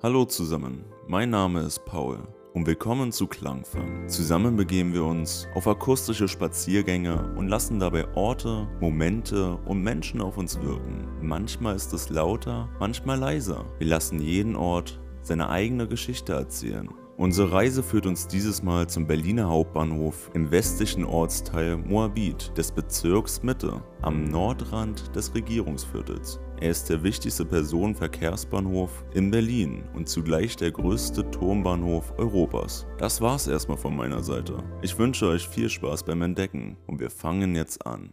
Hallo zusammen, mein Name ist Paul und willkommen zu Klangfang. Zusammen begeben wir uns auf akustische Spaziergänge und lassen dabei Orte, Momente und Menschen auf uns wirken. Manchmal ist es lauter, manchmal leiser. Wir lassen jeden Ort seine eigene Geschichte erzählen. Unsere Reise führt uns dieses Mal zum Berliner Hauptbahnhof im westlichen Ortsteil Moabit des Bezirks Mitte am Nordrand des Regierungsviertels. Er ist der wichtigste Personenverkehrsbahnhof in Berlin und zugleich der größte Turmbahnhof Europas. Das war's erstmal von meiner Seite. Ich wünsche euch viel Spaß beim Entdecken und wir fangen jetzt an.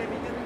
permiten